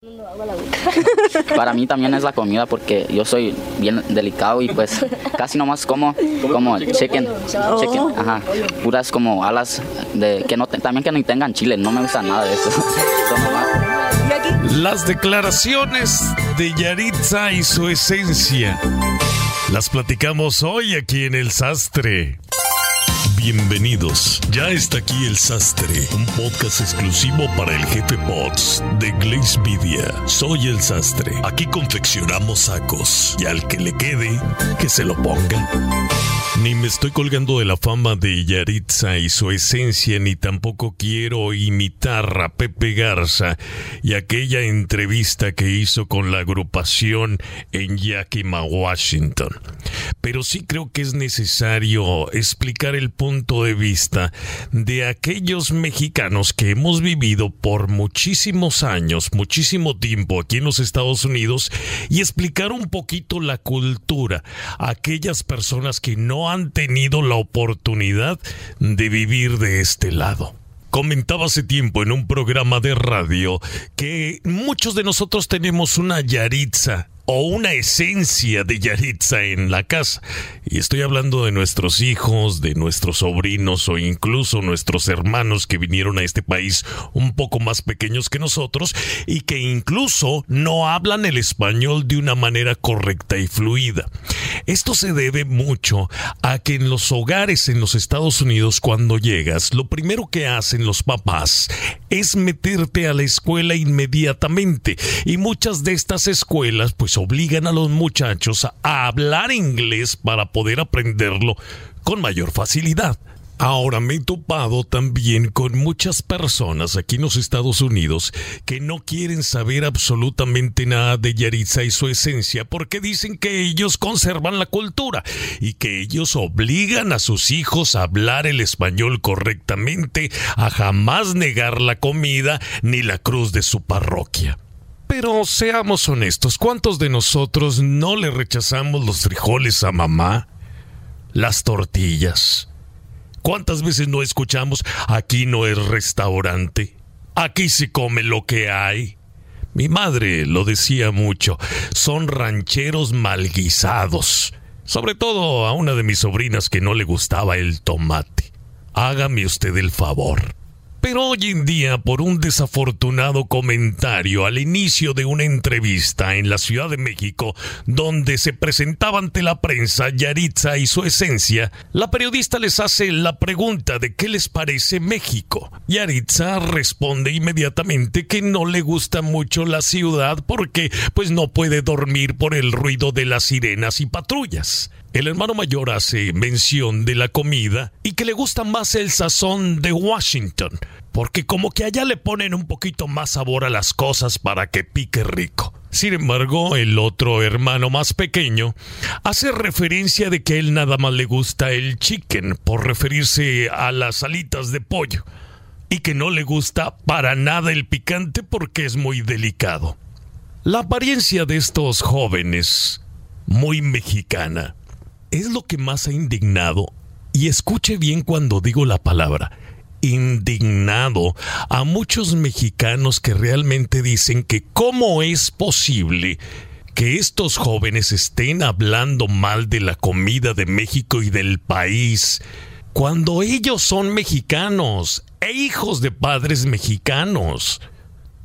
Para mí también es la comida porque yo soy bien delicado y pues casi nomás como como chicken, chicken, ajá, puras como alas de que no te- también que no tengan chile, no me gusta nada de eso. Las declaraciones de Yaritza y su esencia. Las platicamos hoy aquí en El Sastre. Bienvenidos. Ya está aquí El Sastre, un podcast exclusivo para el jefe Bots de Glaze Media. Soy El Sastre. Aquí confeccionamos sacos y al que le quede, que se lo ponga. Ni me estoy colgando de la fama de Yaritza y su esencia, ni tampoco quiero imitar a Pepe Garza y aquella entrevista que hizo con la agrupación en Yakima, Washington. Pero sí creo que es necesario explicar el punto de vista de aquellos mexicanos que hemos vivido por muchísimos años, muchísimo tiempo aquí en los Estados Unidos y explicar un poquito la cultura aquellas personas que no han tenido la oportunidad de vivir de este lado. Comentaba hace tiempo en un programa de radio que muchos de nosotros tenemos una Yaritza o una esencia de Yaritza en la casa. Y estoy hablando de nuestros hijos, de nuestros sobrinos o incluso nuestros hermanos que vinieron a este país un poco más pequeños que nosotros y que incluso no hablan el español de una manera correcta y fluida. Esto se debe mucho a que en los hogares en los Estados Unidos cuando llegas, lo primero que hacen los papás es meterte a la escuela inmediatamente y muchas de estas escuelas pues obligan a los muchachos a hablar inglés para poder aprenderlo con mayor facilidad. Ahora me he topado también con muchas personas aquí en los Estados Unidos que no quieren saber absolutamente nada de Yaritza y su esencia porque dicen que ellos conservan la cultura y que ellos obligan a sus hijos a hablar el español correctamente, a jamás negar la comida ni la cruz de su parroquia. Pero seamos honestos, ¿cuántos de nosotros no le rechazamos los frijoles a mamá? Las tortillas. ¿Cuántas veces no escuchamos aquí no es restaurante? Aquí se come lo que hay. Mi madre lo decía mucho, son rancheros malguisados. Sobre todo a una de mis sobrinas que no le gustaba el tomate. Hágame usted el favor. Pero hoy en día, por un desafortunado comentario al inicio de una entrevista en la Ciudad de México, donde se presentaba ante la prensa Yaritza y su esencia, la periodista les hace la pregunta de qué les parece México. Yaritza responde inmediatamente que no le gusta mucho la ciudad porque pues no puede dormir por el ruido de las sirenas y patrullas. El hermano mayor hace mención de la comida y que le gusta más el sazón de Washington, porque como que allá le ponen un poquito más sabor a las cosas para que pique rico. Sin embargo, el otro hermano más pequeño hace referencia de que él nada más le gusta el chicken por referirse a las alitas de pollo y que no le gusta para nada el picante porque es muy delicado. La apariencia de estos jóvenes, muy mexicana, es lo que más ha indignado, y escuche bien cuando digo la palabra, indignado a muchos mexicanos que realmente dicen que cómo es posible que estos jóvenes estén hablando mal de la comida de México y del país cuando ellos son mexicanos e hijos de padres mexicanos.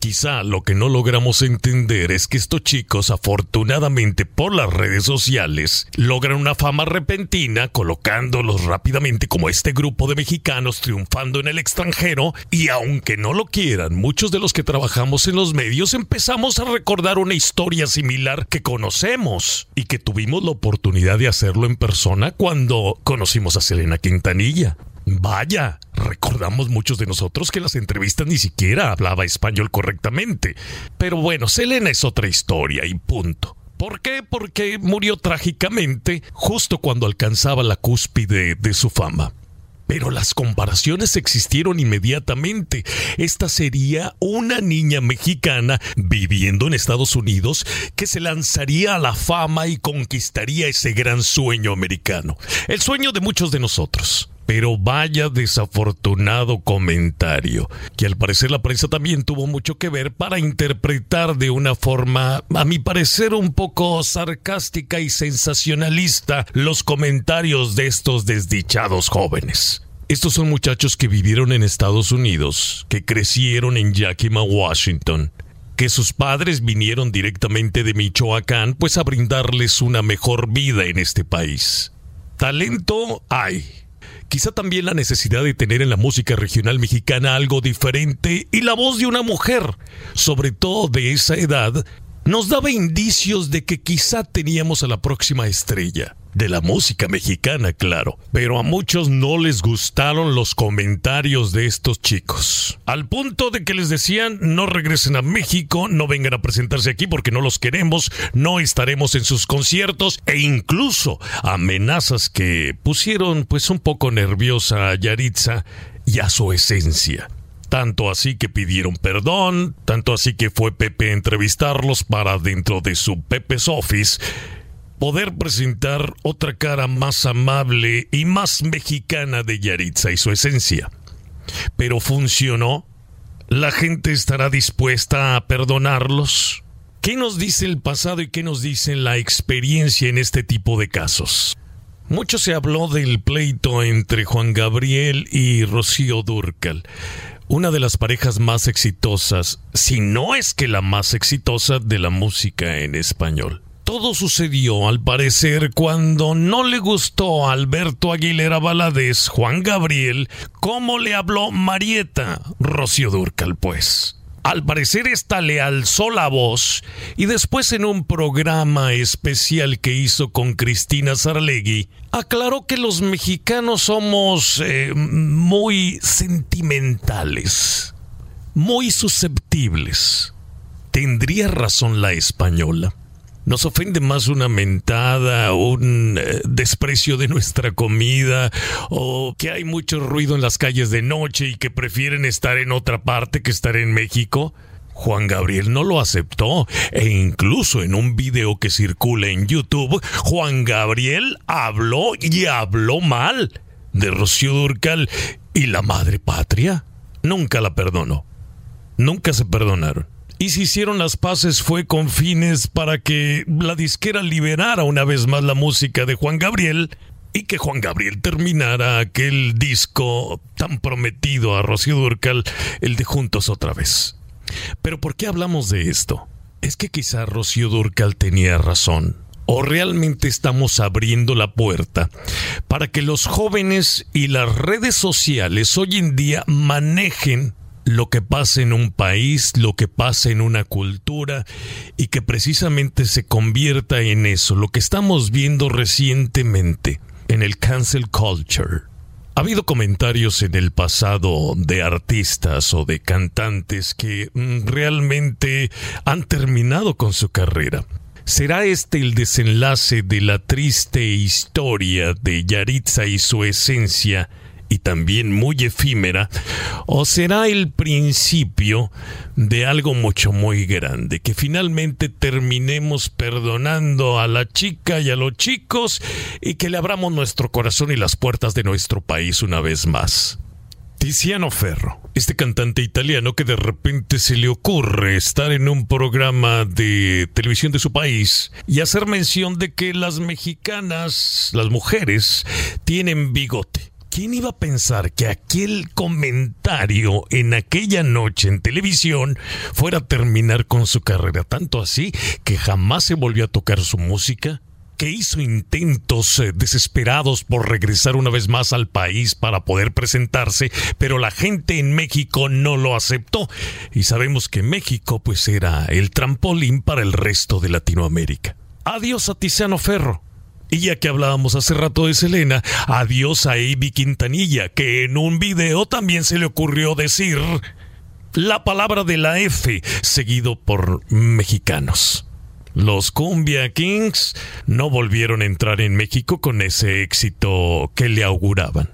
Quizá lo que no logramos entender es que estos chicos, afortunadamente por las redes sociales, logran una fama repentina colocándolos rápidamente como este grupo de mexicanos triunfando en el extranjero y aunque no lo quieran, muchos de los que trabajamos en los medios empezamos a recordar una historia similar que conocemos y que tuvimos la oportunidad de hacerlo en persona cuando conocimos a Selena Quintanilla. Vaya, recordamos muchos de nosotros que las entrevistas ni siquiera hablaba español correctamente. Pero bueno, Selena es otra historia y punto. ¿Por qué? Porque murió trágicamente justo cuando alcanzaba la cúspide de su fama. Pero las comparaciones existieron inmediatamente. Esta sería una niña mexicana viviendo en Estados Unidos que se lanzaría a la fama y conquistaría ese gran sueño americano. El sueño de muchos de nosotros. Pero vaya desafortunado comentario, que al parecer la prensa también tuvo mucho que ver para interpretar de una forma, a mi parecer, un poco sarcástica y sensacionalista los comentarios de estos desdichados jóvenes. Estos son muchachos que vivieron en Estados Unidos, que crecieron en Yakima, Washington, que sus padres vinieron directamente de Michoacán, pues a brindarles una mejor vida en este país. Talento hay. Quizá también la necesidad de tener en la música regional mexicana algo diferente y la voz de una mujer, sobre todo de esa edad, nos daba indicios de que quizá teníamos a la próxima estrella de la música mexicana, claro. Pero a muchos no les gustaron los comentarios de estos chicos. Al punto de que les decían, no regresen a México, no vengan a presentarse aquí porque no los queremos, no estaremos en sus conciertos e incluso amenazas que pusieron pues un poco nerviosa a Yaritza y a su esencia. Tanto así que pidieron perdón, tanto así que fue Pepe a entrevistarlos para dentro de su Pepe's Office poder presentar otra cara más amable y más mexicana de Yaritza y su esencia. Pero funcionó. ¿La gente estará dispuesta a perdonarlos? ¿Qué nos dice el pasado y qué nos dice la experiencia en este tipo de casos? Mucho se habló del pleito entre Juan Gabriel y Rocío Durcal, una de las parejas más exitosas, si no es que la más exitosa de la música en español. Todo sucedió, al parecer, cuando no le gustó a Alberto Aguilera Valadez, Juan Gabriel, cómo le habló Marieta, Rocío Durcal, pues. Al parecer esta le alzó la voz y después en un programa especial que hizo con Cristina Sarlegui, aclaró que los mexicanos somos eh, muy sentimentales, muy susceptibles. ¿Tendría razón la española? Nos ofende más una mentada, un eh, desprecio de nuestra comida, o que hay mucho ruido en las calles de noche y que prefieren estar en otra parte que estar en México. Juan Gabriel no lo aceptó e incluso en un video que circula en YouTube, Juan Gabriel habló y habló mal de Rocío Durcal y la madre patria. Nunca la perdonó. Nunca se perdonaron y si hicieron las paces fue con fines para que la disquera liberara una vez más la música de Juan Gabriel y que Juan Gabriel terminara aquel disco tan prometido a Rocío Durcal, el de Juntos otra vez. Pero ¿por qué hablamos de esto? Es que quizá Rocío Durcal tenía razón. ¿O realmente estamos abriendo la puerta para que los jóvenes y las redes sociales hoy en día manejen lo que pasa en un país, lo que pasa en una cultura y que precisamente se convierta en eso, lo que estamos viendo recientemente en el cancel culture. Ha habido comentarios en el pasado de artistas o de cantantes que mm, realmente han terminado con su carrera. ¿Será este el desenlace de la triste historia de Yaritza y su esencia y también muy efímera, o será el principio de algo mucho muy grande, que finalmente terminemos perdonando a la chica y a los chicos y que le abramos nuestro corazón y las puertas de nuestro país una vez más. Tiziano Ferro, este cantante italiano que de repente se le ocurre estar en un programa de televisión de su país y hacer mención de que las mexicanas, las mujeres, tienen bigote. ¿Quién iba a pensar que aquel comentario en aquella noche en televisión fuera a terminar con su carrera? Tanto así que jamás se volvió a tocar su música, que hizo intentos eh, desesperados por regresar una vez más al país para poder presentarse, pero la gente en México no lo aceptó. Y sabemos que México pues era el trampolín para el resto de Latinoamérica. Adiós a Tiziano Ferro. Y ya que hablábamos hace rato de Selena, adiós a Avi Quintanilla, que en un video también se le ocurrió decir la palabra de la F, seguido por mexicanos. Los Cumbia Kings no volvieron a entrar en México con ese éxito que le auguraban.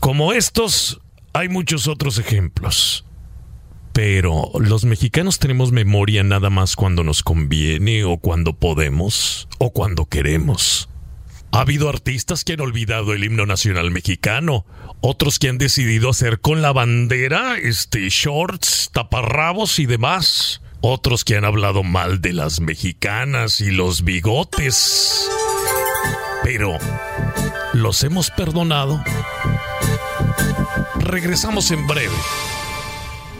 Como estos, hay muchos otros ejemplos. Pero los mexicanos tenemos memoria nada más cuando nos conviene o cuando podemos o cuando queremos. Ha habido artistas que han olvidado el himno nacional mexicano, otros que han decidido hacer con la bandera este shorts, taparrabos y demás, otros que han hablado mal de las mexicanas y los bigotes. Pero los hemos perdonado. Regresamos en breve.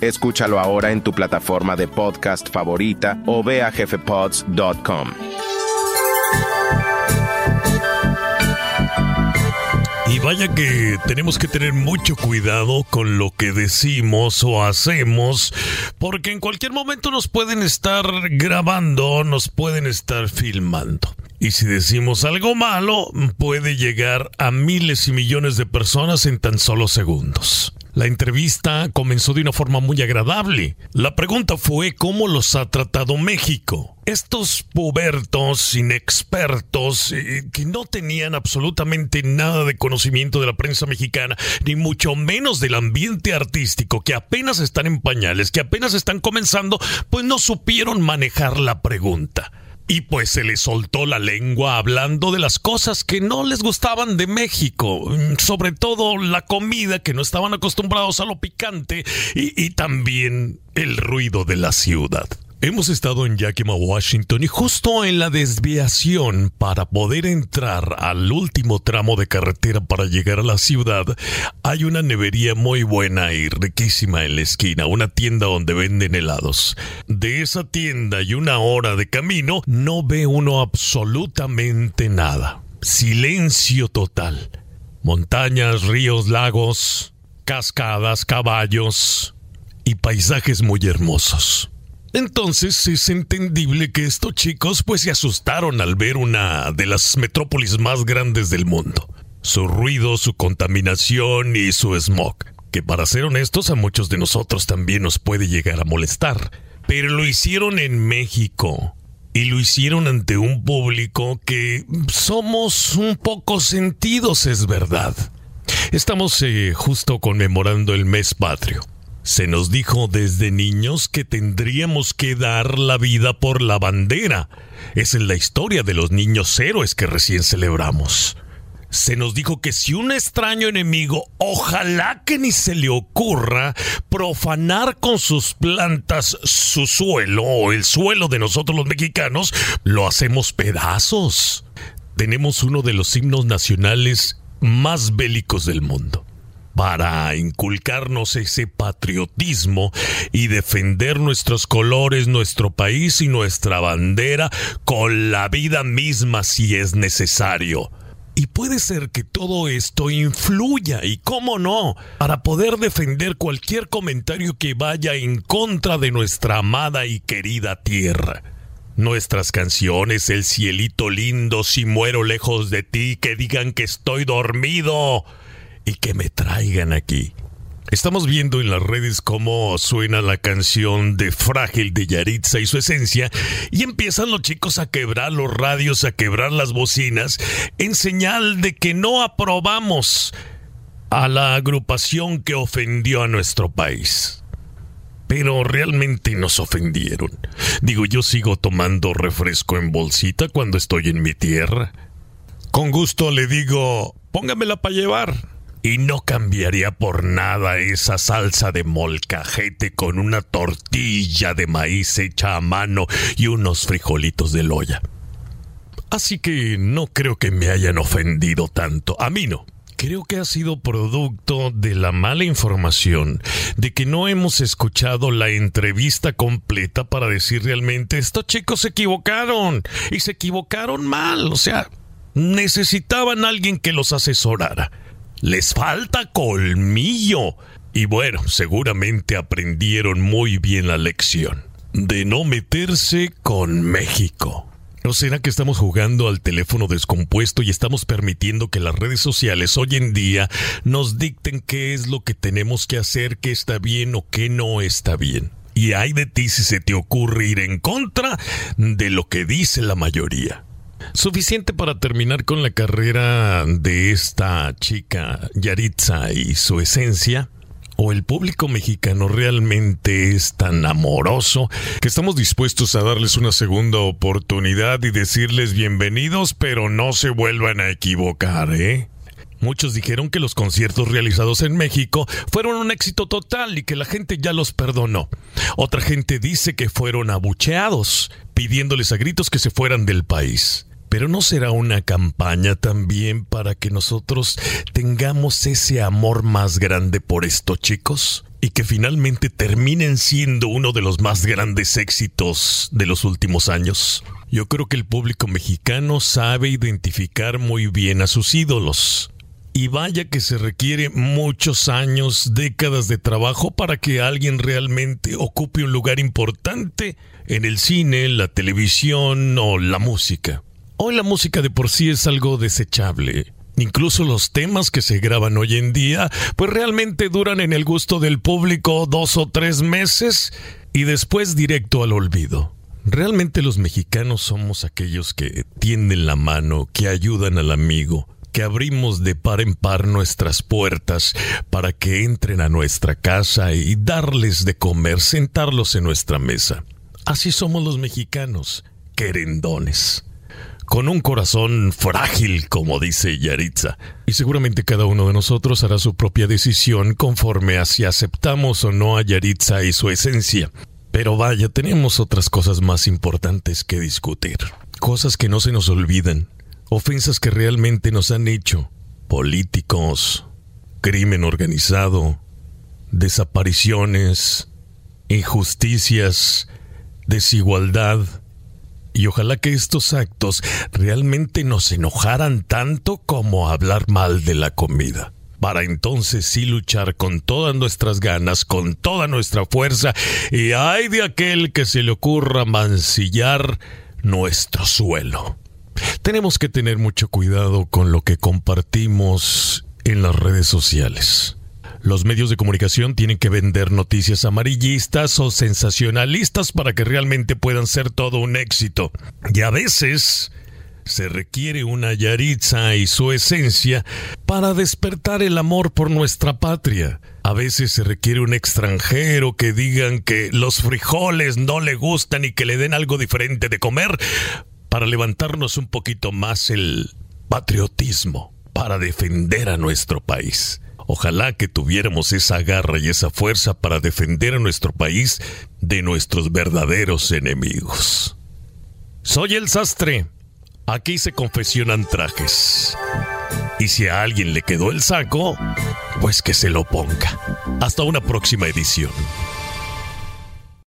Escúchalo ahora en tu plataforma de podcast favorita o ve a jefepods.com. Y vaya que tenemos que tener mucho cuidado con lo que decimos o hacemos, porque en cualquier momento nos pueden estar grabando, nos pueden estar filmando. Y si decimos algo malo, puede llegar a miles y millones de personas en tan solo segundos. La entrevista comenzó de una forma muy agradable. La pregunta fue cómo los ha tratado México. Estos pubertos inexpertos eh, que no tenían absolutamente nada de conocimiento de la prensa mexicana, ni mucho menos del ambiente artístico, que apenas están en pañales, que apenas están comenzando, pues no supieron manejar la pregunta. Y pues se les soltó la lengua hablando de las cosas que no les gustaban de México, mm, sobre todo la comida que no estaban acostumbrados a lo picante y también el ruido de la ciudad. Hemos estado en Yakima, Washington y justo en la desviación para poder entrar al último tramo de carretera para llegar a la ciudad hay una nevería muy buena y riquísima en la esquina, una tienda donde venden helados. De esa tienda y una hora de camino no ve uno absolutamente nada. Silencio total. Montañas, ríos, lagos, cascadas, caballos y paisajes muy hermosos. Entonces es entendible que estos chicos pues se asustaron al ver una de las metrópolis más grandes del mundo. Su ruido, su contaminación y su smog, que para ser honestos a muchos de nosotros también nos puede llegar a molestar. Pero lo hicieron en México. Y lo hicieron ante un público que somos un poco sentidos, es verdad. Estamos eh, justo conmemorando el mes patrio se nos dijo desde niños que tendríamos que dar la vida por la bandera. Esa es la historia de los niños héroes que recién celebramos. Se nos dijo que si un extraño enemigo, ojalá que ni se le ocurra profanar con sus plantas su suelo o el suelo de nosotros los mexicanos, lo hacemos pedazos. Tenemos uno de los himnos nacionales más bélicos del mundo para inculcarnos ese patriotismo y defender nuestros colores, nuestro país y nuestra bandera con la vida misma si es necesario. Y puede ser que todo esto influya, y cómo no, para poder defender cualquier comentario que vaya en contra de nuestra amada y querida tierra. Nuestras canciones, el cielito lindo, si muero lejos de ti, que digan que estoy dormido y que me traigan aquí. Estamos viendo en las redes cómo suena la canción de Frágil de Yaritza y su esencia, y empiezan los chicos a quebrar los radios, a quebrar las bocinas, en señal de que no aprobamos a la agrupación que ofendió a nuestro país. Pero realmente nos ofendieron. Digo, yo sigo tomando refresco en bolsita cuando estoy en mi tierra. Con gusto le digo, póngamela para llevar y no cambiaría por nada esa salsa de molcajete con una tortilla de maíz hecha a mano y unos frijolitos de loya. Así que no creo que me hayan ofendido tanto. A mí no. Creo que ha sido producto de la mala información, de que no hemos escuchado la entrevista completa para decir realmente estos chicos se equivocaron y se equivocaron mal. O sea, necesitaban alguien que los asesorara. Les falta colmillo. Y bueno, seguramente aprendieron muy bien la lección de no meterse con México. ¿No será que estamos jugando al teléfono descompuesto y estamos permitiendo que las redes sociales hoy en día nos dicten qué es lo que tenemos que hacer, qué está bien o qué no está bien? Y hay de ti si se te ocurre ir en contra de lo que dice la mayoría. Suficiente para terminar con la carrera de esta chica Yaritza y su esencia o el público mexicano realmente es tan amoroso que estamos dispuestos a darles una segunda oportunidad y decirles bienvenidos, pero no se vuelvan a equivocar, ¿eh? Muchos dijeron que los conciertos realizados en México fueron un éxito total y que la gente ya los perdonó. Otra gente dice que fueron abucheados, pidiéndoles a gritos que se fueran del país. Pero ¿no será una campaña también para que nosotros tengamos ese amor más grande por estos chicos? Y que finalmente terminen siendo uno de los más grandes éxitos de los últimos años. Yo creo que el público mexicano sabe identificar muy bien a sus ídolos. Y vaya que se requiere muchos años, décadas de trabajo para que alguien realmente ocupe un lugar importante en el cine, la televisión o la música. Hoy la música de por sí es algo desechable. Incluso los temas que se graban hoy en día, pues realmente duran en el gusto del público dos o tres meses y después directo al olvido. Realmente los mexicanos somos aquellos que tienden la mano, que ayudan al amigo, que abrimos de par en par nuestras puertas para que entren a nuestra casa y darles de comer, sentarlos en nuestra mesa. Así somos los mexicanos, querendones con un corazón frágil, como dice Yaritza. Y seguramente cada uno de nosotros hará su propia decisión conforme a si aceptamos o no a Yaritza y su esencia. Pero vaya, tenemos otras cosas más importantes que discutir. Cosas que no se nos olvidan. Ofensas que realmente nos han hecho. Políticos, crimen organizado, desapariciones, injusticias, desigualdad y ojalá que estos actos realmente nos enojaran tanto como hablar mal de la comida. Para entonces sí luchar con todas nuestras ganas, con toda nuestra fuerza, y ay de aquel que se le ocurra mancillar nuestro suelo. Tenemos que tener mucho cuidado con lo que compartimos en las redes sociales. Los medios de comunicación tienen que vender noticias amarillistas o sensacionalistas para que realmente puedan ser todo un éxito. Y a veces se requiere una Yaritza y su esencia para despertar el amor por nuestra patria. A veces se requiere un extranjero que digan que los frijoles no le gustan y que le den algo diferente de comer para levantarnos un poquito más el patriotismo, para defender a nuestro país. Ojalá que tuviéramos esa garra y esa fuerza para defender a nuestro país de nuestros verdaderos enemigos. Soy el sastre. Aquí se confesionan trajes. Y si a alguien le quedó el saco, pues que se lo ponga. Hasta una próxima edición.